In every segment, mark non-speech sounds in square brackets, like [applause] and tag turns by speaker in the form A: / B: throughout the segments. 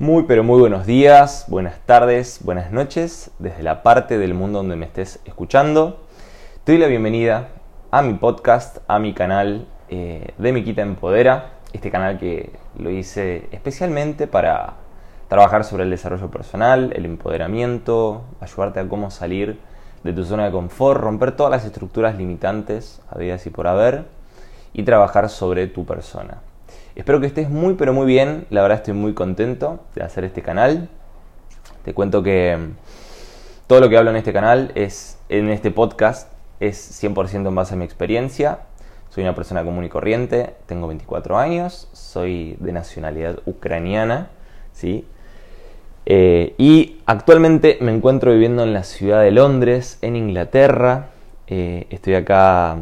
A: Muy pero muy buenos días, buenas tardes, buenas noches, desde la parte del mundo donde me estés escuchando. Te doy la bienvenida a mi podcast, a mi canal eh, de Miquita Empodera, este canal que lo hice especialmente para trabajar sobre el desarrollo personal, el empoderamiento, ayudarte a cómo salir de tu zona de confort, romper todas las estructuras limitantes, habidas y por haber, y trabajar sobre tu persona. Espero que estés muy pero muy bien, la verdad estoy muy contento de hacer este canal. Te cuento que mm, todo lo que hablo en este canal es en este podcast es 100% en base a mi experiencia. Soy una persona común y corriente, tengo 24 años, soy de nacionalidad ucraniana, ¿sí? Eh, y actualmente me encuentro viviendo en la ciudad de Londres, en Inglaterra. Eh, estoy acá,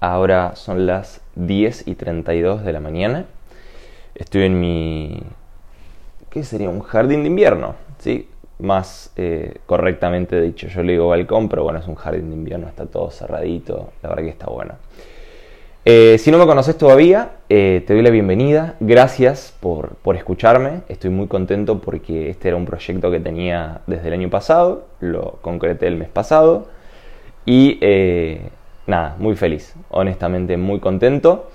A: ahora son las 10 y 32 de la mañana. Estoy en mi... ¿Qué sería? Un jardín de invierno, ¿sí? Más eh, correctamente dicho, yo le digo balcón, pero bueno, es un jardín de invierno, está todo cerradito, la verdad que está bueno. Eh, si no me conoces todavía, eh, te doy la bienvenida. Gracias por, por, escucharme. Estoy muy contento porque este era un proyecto que tenía desde el año pasado. Lo concreté el mes pasado. Y nada, muy feliz, honestamente muy contento.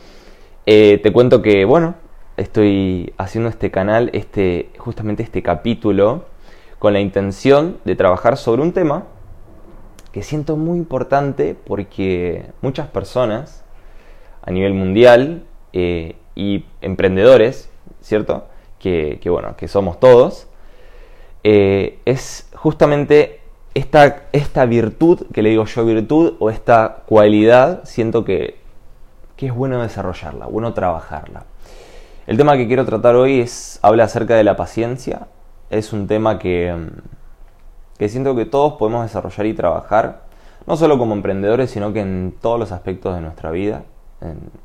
A: Eh, te cuento que, bueno, estoy haciendo este canal, este, justamente este capítulo, con la intención de trabajar sobre un tema que siento muy importante porque muchas personas a nivel mundial eh, y emprendedores, ¿cierto? Que, bueno, que somos todos, eh, es justamente esta, esta virtud, que le digo yo virtud, o esta cualidad, siento que, que es bueno desarrollarla, bueno trabajarla. El tema que quiero tratar hoy es, habla acerca de la paciencia. Es un tema que, que siento que todos podemos desarrollar y trabajar, no solo como emprendedores, sino que en todos los aspectos de nuestra vida,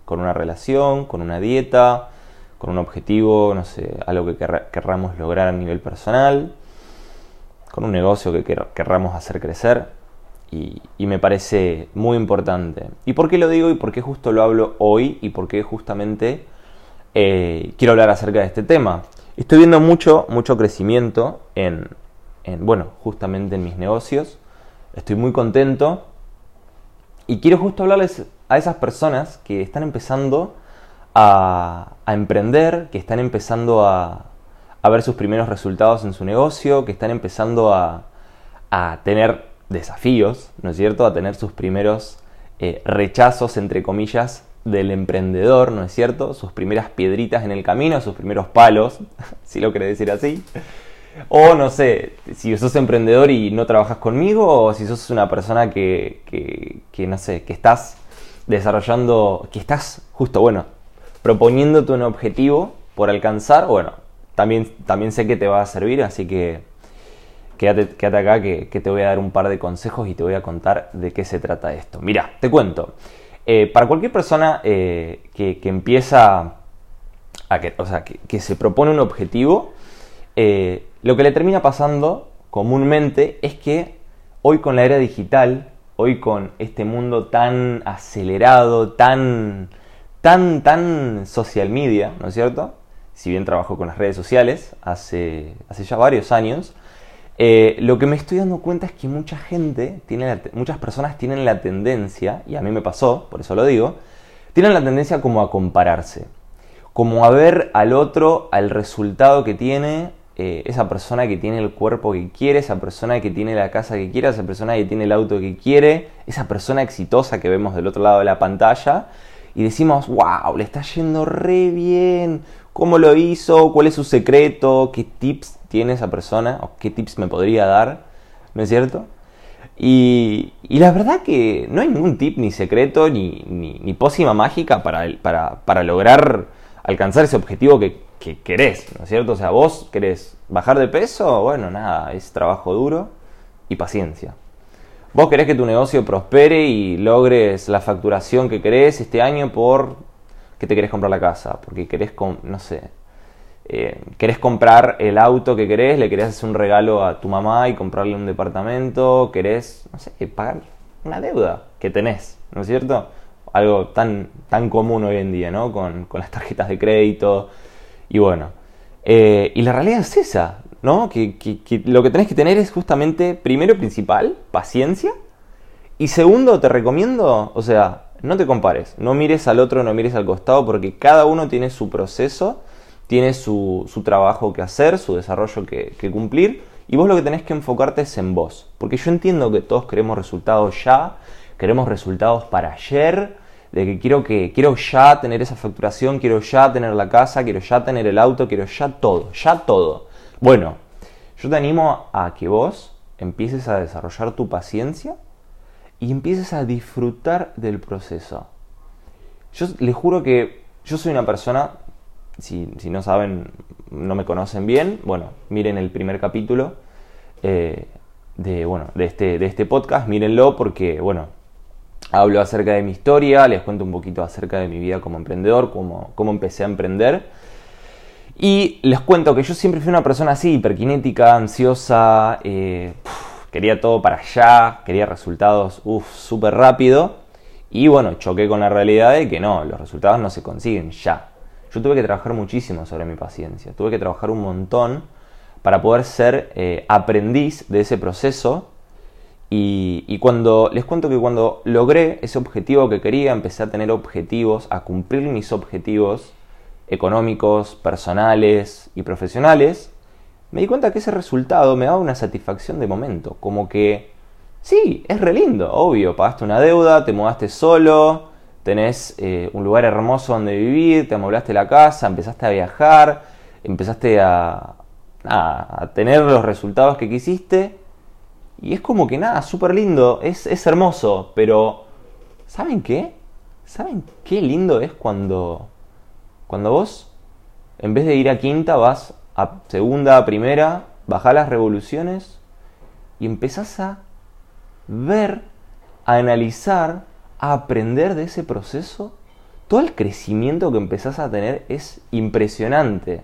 A: con una relación, con una dieta, con un objetivo, no sé, algo que querramos lograr a nivel personal, con un negocio que querramos hacer crecer y, me parece muy importante. ¿Y por qué lo digo y por qué justo lo hablo hoy y por qué justamente eh, quiero hablar acerca de este tema? Estoy viendo mucho, mucho crecimiento en, bueno, justamente en mis negocios. Estoy muy contento y quiero justo hablarles a esas personas que están empezando a emprender, que están empezando a, a ver sus primeros resultados en su negocio, que están empezando a, tener desafíos, ¿no es cierto? A tener sus primeros eh, rechazos, entre comillas, del emprendedor, ¿no es cierto? Sus primeras piedritas en el camino, sus primeros palos, [laughs] si lo querés decir así. O no sé, si sos emprendedor y no trabajas conmigo, o si sos una persona que, que, que no sé, que estás desarrollando, que estás justo, bueno, proponiéndote un objetivo por alcanzar, bueno, también, sé que te va a servir, así que quédate, acá que, te voy a dar un par de consejos y te voy a contar de qué se trata esto. Mira, te cuento. Eh, para cualquier persona eh, que, empieza a que, o sea, que, se propone un objetivo, eh, lo que le termina pasando comúnmente es que hoy con la era digital, hoy con este mundo tan acelerado, tan, tan, tan social media, ¿no es cierto? Si bien trabajo con las redes sociales hace, hace ya varios años, eh, lo que me estoy dando cuenta es que mucha gente, tiene muchas personas tienen la tendencia, y a mí me pasó, por eso lo digo, tienen la tendencia como a compararse, como a ver al otro, al resultado que tiene, eh, esa persona que tiene el cuerpo que quiere, esa persona que tiene la casa que quiere, esa persona que tiene el auto que quiere, esa persona exitosa que vemos del otro lado de la pantalla, y decimos, wow, le está yendo re bien, cómo lo hizo, cuál es su secreto, qué tips tiene esa persona o qué tips me podría dar, ¿no es cierto? Y, la verdad que no hay ningún tip ni secreto ni, ni, pócima mágica para, para, lograr alcanzar ese objetivo que, que, querés, ¿no es cierto? O sea, vos querés bajar de peso, bueno, nada, es trabajo duro y paciencia. Vos querés que tu negocio prospere y logres la facturación que querés este año por que te querés comprar la casa, porque querés, no sé, eh, querés comprar el auto que querés, le querés hacer un regalo a tu mamá y comprarle un departamento, querés, no sé, pagar una deuda que tenés, ¿no es cierto? Algo tan, tan común hoy en día, ¿no? Con, las tarjetas de crédito. Y bueno, Eh, y la realidad es esa, ¿no? Que, lo que tenés que tener es justamente, primero principal, paciencia. Y segundo, te recomiendo, o sea, no te compares, no mires al otro, no mires al costado, porque cada uno tiene su proceso, tiene su, trabajo que hacer, su desarrollo que, que cumplir. Y vos lo que tenés que enfocarte es en vos. Porque yo entiendo que todos queremos resultados ya, queremos resultados para ayer, de que quiero que quiero ya tener esa facturación, quiero ya tener la casa, quiero ya tener el auto, quiero ya todo, ya todo. Bueno, yo te animo a que vos empieces a desarrollar tu paciencia y empieces a disfrutar del proceso. Yo les juro que yo soy una persona, si, no saben, no me conocen bien, bueno, miren el primer capítulo eh, de, bueno, de, este, de este podcast, mírenlo porque, bueno, hablo acerca de mi historia, les cuento un poquito acerca de mi vida como emprendedor, cómo, cómo empecé a emprender. Y les cuento que yo siempre fui una persona así, hiperkinética, ansiosa, eh, quería todo para allá, quería resultados súper rápido. Y bueno, choqué con la realidad de que no, los resultados no se consiguen ya. Yo tuve que trabajar muchísimo sobre mi paciencia, tuve que trabajar un montón para poder ser eh, aprendiz de ese proceso y, cuando les cuento que cuando logré ese objetivo que quería, empecé a tener objetivos, a cumplir mis objetivos económicos, personales y profesionales, me di cuenta que ese resultado me daba una satisfacción de momento, como que sí, es re lindo, obvio, pagaste una deuda, te mudaste solo, tenés eh, un lugar hermoso donde vivir, te amoblaste la casa, empezaste a viajar, empezaste a, a tener los resultados que quisiste y es como que nada, súper lindo, es, es hermoso, pero ¿saben qué? ¿Saben qué lindo es cuando, cuando vos, en vez de ir a quinta, vas a segunda, a primera, bajás las revoluciones y empezás a ver, a analizar, a aprender de ese proceso? Todo el crecimiento que empezás a tener es impresionante.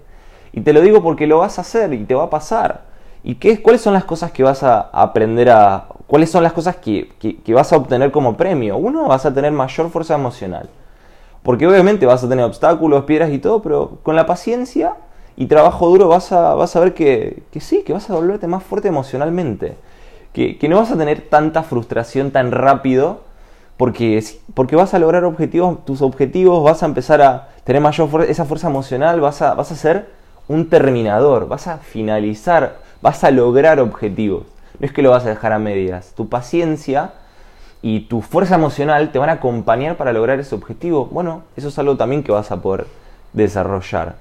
A: Y te lo digo porque lo vas a hacer y te va a pasar. ¿Y qué, cuáles son las cosas que vas a aprender a... cuáles son las cosas que, vas a obtener como premio? Uno, vas a tener mayor fuerza emocional. Porque obviamente vas a tener obstáculos, piedras y todo, pero con la paciencia y trabajo duro vas a, vas a ver que, sí, que vas a volverte más fuerte emocionalmente. Que, no vas a tener tanta frustración tan rápido porque, porque vas a lograr objetivos, tus objetivos, vas a empezar a tener mayor esa fuerza emocional, vas a, vas a ser un terminador, vas a finalizar vas a lograr objetivos. No es que lo vas a dejar a medias. Tu paciencia y tu fuerza emocional te van a acompañar para lograr ese objetivo. Bueno, eso es algo también que vas a poder desarrollar.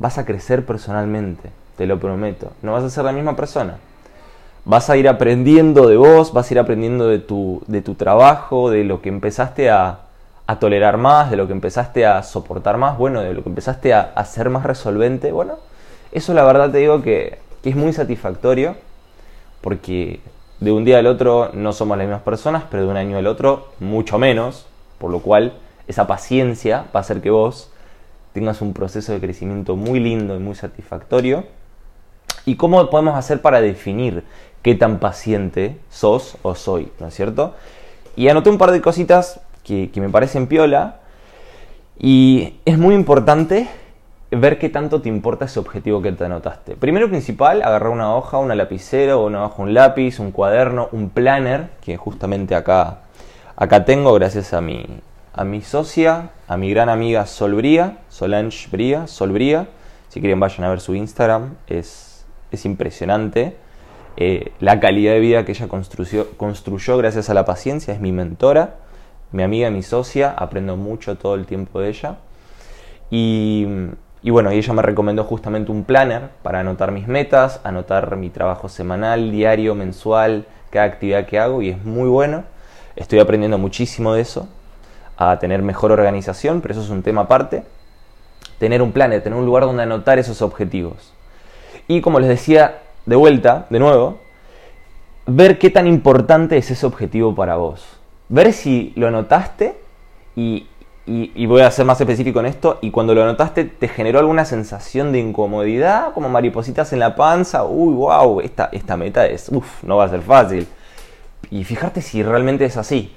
A: Vas a crecer personalmente, te lo prometo. No vas a ser la misma persona. Vas a ir aprendiendo de vos, vas a ir aprendiendo de tu, de tu trabajo, de lo que empezaste a, a tolerar más, de lo que empezaste a soportar más, bueno, de lo que empezaste a, a ser más resolvente. Bueno, eso la verdad te digo que que es muy satisfactorio porque de un día al otro no somos las mismas personas, pero de un año al otro mucho menos, por lo cual esa paciencia va a hacer que vos tengas un proceso de crecimiento muy lindo y muy satisfactorio. ¿Y cómo podemos hacer para definir qué tan paciente sos o soy? ¿No es cierto? Y anoté un par de cositas que, que me parecen piola. Y es muy importante ver qué tanto te importa ese objetivo que te anotaste. Primero principal, agarrar una hoja, una lapicera o una hoja, un lápiz, un cuaderno, un planner, que justamente acá, acá tengo gracias a mi, a mi socia, a mi gran amiga Solbría, Solange Bría, Solbría. Si quieren vayan a ver su Instagram, es, es impresionante. Eh, la calidad de vida que ella construyó, gracias a la paciencia, es mi mentora, mi amiga, mi socia, aprendo mucho todo el tiempo de ella. Y y bueno, ella me recomendó justamente un planner para anotar mis metas, anotar mi trabajo semanal, diario, mensual, cada actividad que hago y es muy bueno. Estoy aprendiendo muchísimo de eso, a tener mejor organización, pero eso es un tema aparte. Tener un planner, tener un lugar donde anotar esos objetivos. Y como les decía, de vuelta, de nuevo, ver qué tan importante es ese objetivo para vos. Ver si lo anotaste y voy a ser más específico en esto, y cuando lo notaste, ¿te generó alguna sensación de incomodidad? Como maripositas en la panza, uy, wow, esta, esta meta es, uff, no va a ser fácil. Y fijarte si realmente es así.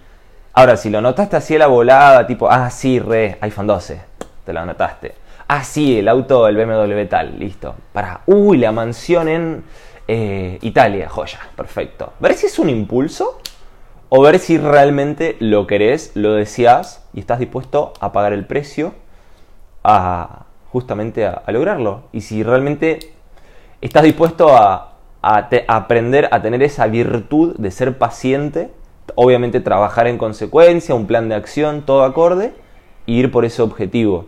A: Ahora, si lo notaste así la volada, tipo, ah, sí, re, iPhone 12, te lo anotaste. Ah, sí, el auto, el BMW tal, listo. Para, uy, la mansión en eh, Italia, joya, perfecto. Ver si es un impulso o ver si realmente lo querés, lo deseas y estás dispuesto a pagar el precio a justamente a, lograrlo. Y si realmente estás dispuesto a, aprender a tener esa virtud de ser paciente, obviamente trabajar en consecuencia, un plan de acción, todo acorde, e ir por ese objetivo.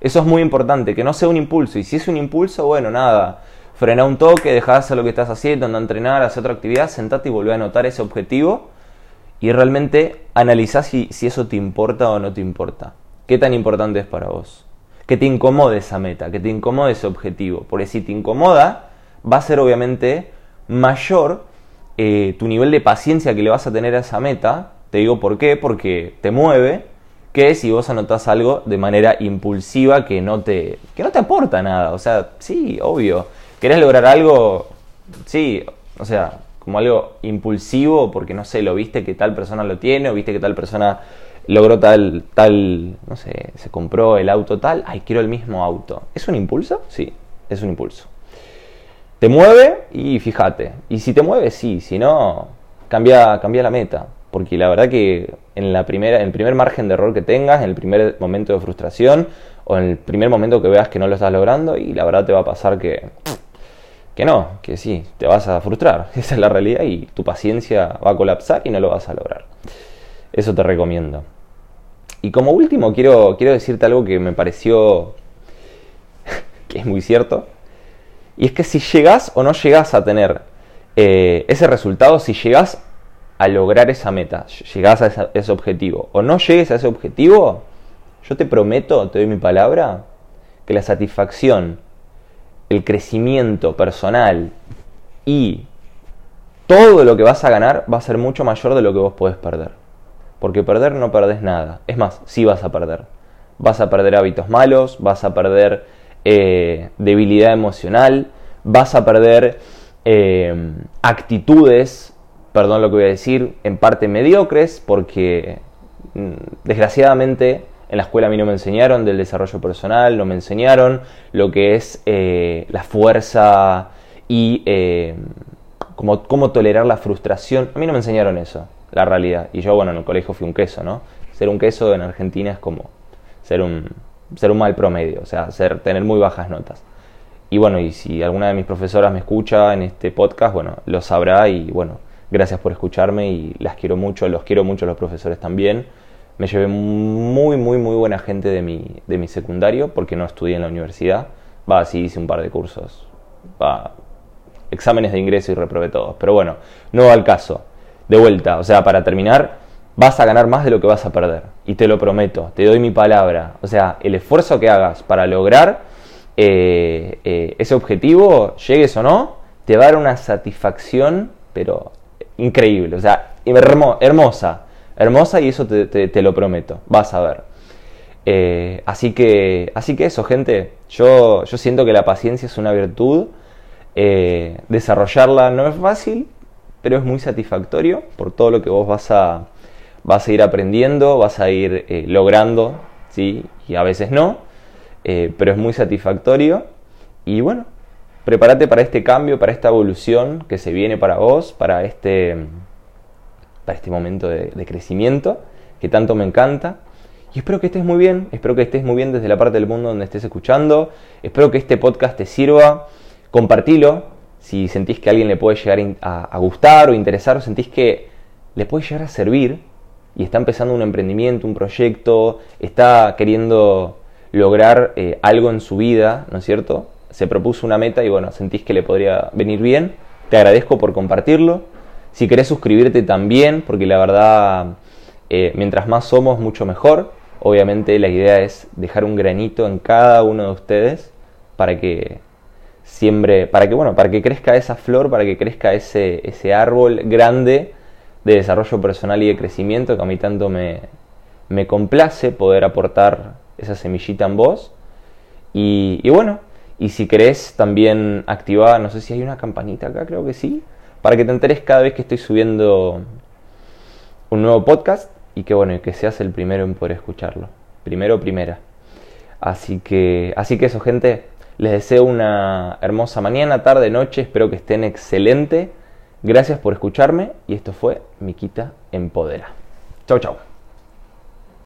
A: Eso es muy importante, que no sea un impulso. Y si es un impulso, bueno, nada, frena un toque, deja de hacer lo que estás haciendo, anda a entrenar, hacer otra actividad, sentate y volvé a anotar ese objetivo y realmente analizás si, si eso te importa o no te importa. ¿Qué tan importante es para vos? Que te incomode esa meta, que te incomode ese objetivo. Porque si te incomoda, va a ser obviamente mayor eh, tu nivel de paciencia que le vas a tener a esa meta. Te digo por qué, porque te mueve, que si vos anotás algo de manera impulsiva que no te, que no te aporta nada. O sea, sí, obvio. ¿Querés lograr algo? Sí, o sea, como algo impulsivo porque no sé, lo viste que tal persona lo tiene o viste que tal persona logró tal, tal, no sé, se compró el auto tal, ay, quiero el mismo auto. ¿Es un impulso? Sí, es un impulso. Te mueve y fíjate. Y si te mueve, sí, si no, cambia, cambia la meta. Porque la verdad que en, la primera, el primer margen de error que tengas, en el primer momento de frustración, o en el primer momento que veas que no lo estás logrando, y la verdad te va a pasar que que no, que sí, te vas a frustrar, [laughs] esa es la realidad y tu paciencia va a colapsar y no lo vas a lograr. Eso te recomiendo. Y como último quiero, quiero decirte algo que me pareció [laughs] que es muy cierto. Y es que si llegas o no llegas a tener eh, ese resultado, si llegas a lograr esa meta, llegas a ese objetivo o no llegues a ese objetivo, yo te prometo, te doy mi palabra, que la satisfacción el crecimiento personal y todo lo que vas a ganar va a ser mucho mayor de lo que vos podés perder. Porque perder no perdés nada. Es más, sí vas a perder. Vas a perder hábitos malos, vas a perder eh, debilidad emocional, vas a perder eh, actitudes, perdón lo que voy a decir, en parte mediocres, porque mm, desgraciadamente en la escuela a mí no me enseñaron del desarrollo personal, no me enseñaron lo que es eh, la fuerza y eh, cómo, cómo, tolerar la frustración. A mí no me enseñaron eso, la realidad. Y yo, bueno, en el colegio fui un queso, ¿no? Ser un queso en Argentina es como ser un, ser un mal promedio, o sea, tener muy bajas notas. Y bueno, y si alguna de mis profesoras me escucha en este podcast, bueno, lo sabrá y bueno, gracias por escucharme y las quiero mucho, los quiero mucho los profesores también me llevé muy, muy, muy buena gente de mi, de mi secundario porque no estudié en la universidad. Va, sí hice un par de cursos. Va, exámenes de ingreso y reprobé todos. Pero bueno, no va al caso. De vuelta, o sea, para terminar, vas a ganar más de lo que vas a perder. Y te lo prometo, te doy mi palabra. O sea, el esfuerzo que hagas para lograr eh, eh, ese objetivo, llegues o no, te va a dar una satisfacción, pero increíble. O sea, hermosa hermosa y eso te, lo prometo, vas a ver. Eh, así, que, así que eso, gente, yo, yo siento que la paciencia es una virtud, desarrollarla no es fácil, pero es muy satisfactorio por todo lo que vos vas a, vas a ir aprendiendo, vas a ir eh, logrando, ¿sí? y a veces no, pero es muy satisfactorio. Y bueno, prepárate para este cambio, para esta evolución que se viene para vos, para este para este momento de, crecimiento que tanto me encanta. Y espero que estés muy bien, espero que estés muy bien desde la parte del mundo donde estés escuchando. Espero que este podcast te sirva. Compartilo si sentís que a alguien le puede llegar a, gustar o interesar o sentís que le puede llegar a servir y está empezando un emprendimiento, un proyecto, está queriendo lograr eh, algo en su vida, ¿no es cierto? Se propuso una meta y bueno, sentís que le podría venir bien. Te agradezco por compartirlo. Si querés suscribirte también, porque la verdad, eh, mientras más somos, mucho mejor. Obviamente la idea es dejar un granito en cada uno de ustedes para que siempre, para que bueno, para que crezca esa flor, para que crezca ese, ese árbol grande de desarrollo personal y de crecimiento que a mí tanto me, me complace poder aportar esa semillita en vos. Y, y bueno, y si querés también activar, no sé si hay una campanita acá, creo que sí para que te enteres cada vez que estoy subiendo un nuevo podcast y que bueno, que seas el primero en poder escucharlo. Primero, primera. Así que, así que eso, gente. Les deseo una hermosa mañana, tarde, noche. Espero que estén excelente. Gracias por escucharme y esto fue Miquita Empodera. Chau, chau.